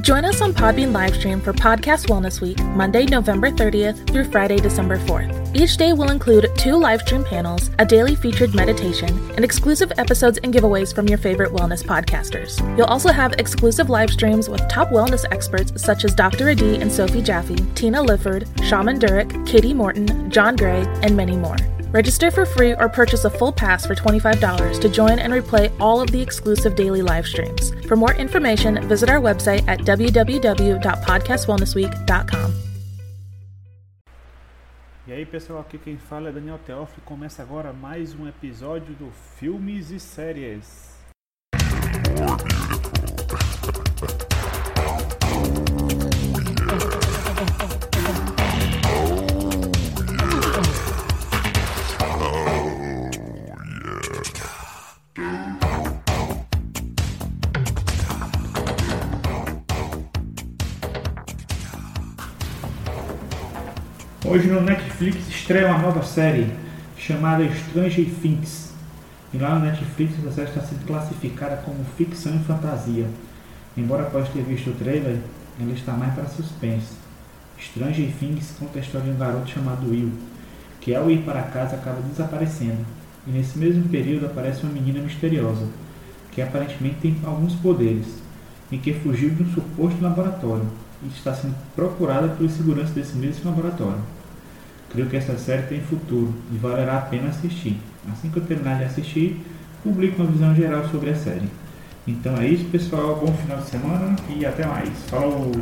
Join us on Podbean livestream for Podcast Wellness Week, Monday, November 30th through Friday, December 4th. Each day will include two livestream panels, a daily featured meditation, and exclusive episodes and giveaways from your favorite wellness podcasters. You'll also have exclusive live streams with top wellness experts such as Dr. Adi and Sophie Jaffe, Tina Lifford, Shaman Durek, Katie Morton, John Gray, and many more. Register for free or purchase a full pass for $25 to join and replay all of the exclusive daily live streams. For more information, visit our website at www.podcastwellnessweek.com. E aí pessoal, aqui quem fala é Daniel Teófilo. Começa agora mais um episódio do Filmes e Séries. Hoje no Netflix estreia uma nova série chamada Stranger Things. E lá no Netflix essa série está sendo classificada como ficção e fantasia. Embora após ter visto o trailer, ela está mais para suspense. Stranger Things conta a história de um garoto chamado Will, que ao ir para casa acaba desaparecendo. E nesse mesmo período aparece uma menina misteriosa, que aparentemente tem alguns poderes, e que fugiu de um suposto laboratório e está sendo procurada pelos seguranças desse mesmo laboratório. Creio que essa série tem futuro e valerá a pena assistir. Assim que eu terminar de assistir, publico uma visão geral sobre a série. Então é isso, pessoal. Bom final de semana e até mais. Falou!